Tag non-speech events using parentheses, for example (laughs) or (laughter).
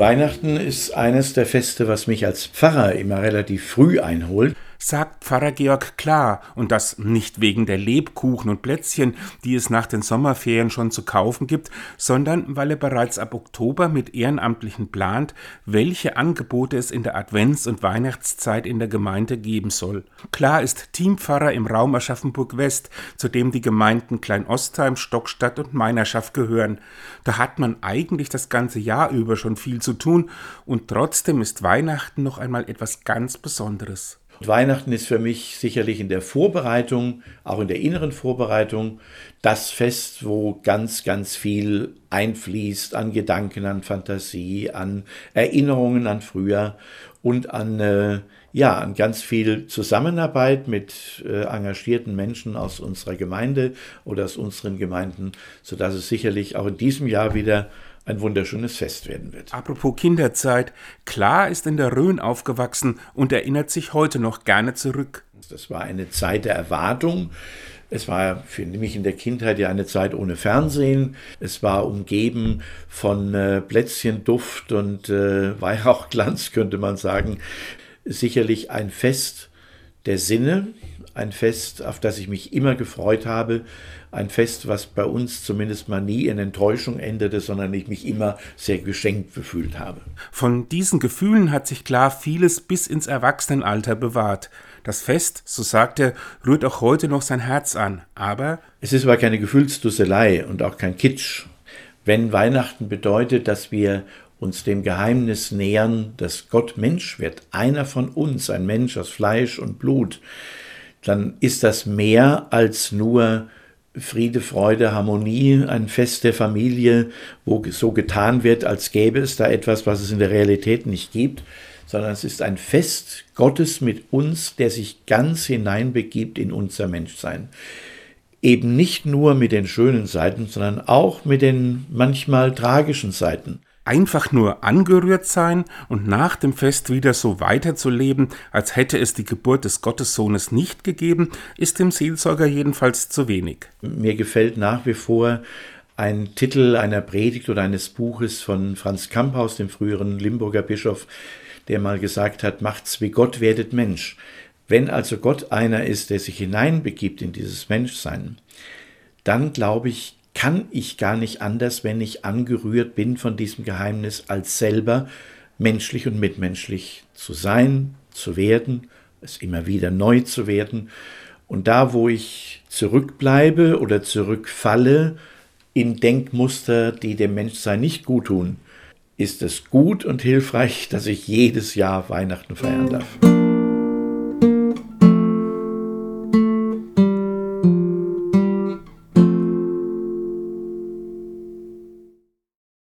Weihnachten ist eines der Feste, was mich als Pfarrer immer relativ früh einholt sagt Pfarrer Georg Klar, und das nicht wegen der Lebkuchen und Plätzchen, die es nach den Sommerferien schon zu kaufen gibt, sondern weil er bereits ab Oktober mit Ehrenamtlichen plant, welche Angebote es in der Advents- und Weihnachtszeit in der Gemeinde geben soll. Klar ist Teampfarrer im Raum Aschaffenburg West, zu dem die Gemeinden Kleinostheim, Stockstadt und Meinerschaft gehören. Da hat man eigentlich das ganze Jahr über schon viel zu tun, und trotzdem ist Weihnachten noch einmal etwas ganz Besonderes. Weihnachten ist für mich sicherlich in der Vorbereitung, auch in der inneren Vorbereitung, das Fest, wo ganz, ganz viel einfließt an Gedanken, an Fantasie, an Erinnerungen an früher und an, äh, ja, an ganz viel Zusammenarbeit mit äh, engagierten Menschen aus unserer Gemeinde oder aus unseren Gemeinden, sodass es sicherlich auch in diesem Jahr wieder ein wunderschönes Fest werden wird. Apropos Kinderzeit, Klar ist in der Rhön aufgewachsen und erinnert sich heute noch gerne zurück. Das war eine Zeit der Erwartung. Es war für mich in der Kindheit ja eine Zeit ohne Fernsehen. Es war umgeben von äh, Plätzchenduft und äh, Weihrauchglanz, (laughs) könnte man sagen. Sicherlich ein Fest der Sinne, ein Fest, auf das ich mich immer gefreut habe, ein Fest, was bei uns zumindest mal nie in Enttäuschung endete, sondern ich mich immer sehr geschenkt gefühlt habe. Von diesen Gefühlen hat sich klar vieles bis ins Erwachsenenalter bewahrt. Das Fest, so sagt er, rührt auch heute noch sein Herz an, aber es ist aber keine Gefühlsdusselei und auch kein Kitsch. Wenn Weihnachten bedeutet, dass wir uns dem Geheimnis nähern, dass Gott Mensch wird, einer von uns, ein Mensch aus Fleisch und Blut, dann ist das mehr als nur Friede, Freude, Harmonie, ein Fest der Familie, wo so getan wird, als gäbe es da etwas, was es in der Realität nicht gibt, sondern es ist ein Fest Gottes mit uns, der sich ganz hineinbegibt in unser Menschsein. Eben nicht nur mit den schönen Seiten, sondern auch mit den manchmal tragischen Seiten einfach nur angerührt sein und nach dem Fest wieder so weiterzuleben, als hätte es die Geburt des Gottessohnes nicht gegeben, ist dem Seelsorger jedenfalls zu wenig. Mir gefällt nach wie vor ein Titel einer Predigt oder eines Buches von Franz Kamphaus, dem früheren Limburger Bischof, der mal gesagt hat, macht's wie Gott, werdet Mensch. Wenn also Gott einer ist, der sich hineinbegibt in dieses Menschsein, dann glaube ich, kann ich gar nicht anders, wenn ich angerührt bin von diesem Geheimnis, als selber menschlich und mitmenschlich zu sein, zu werden, es immer wieder neu zu werden. Und da, wo ich zurückbleibe oder zurückfalle in Denkmuster, die dem Menschsein nicht gut tun, ist es gut und hilfreich, dass ich jedes Jahr Weihnachten feiern darf.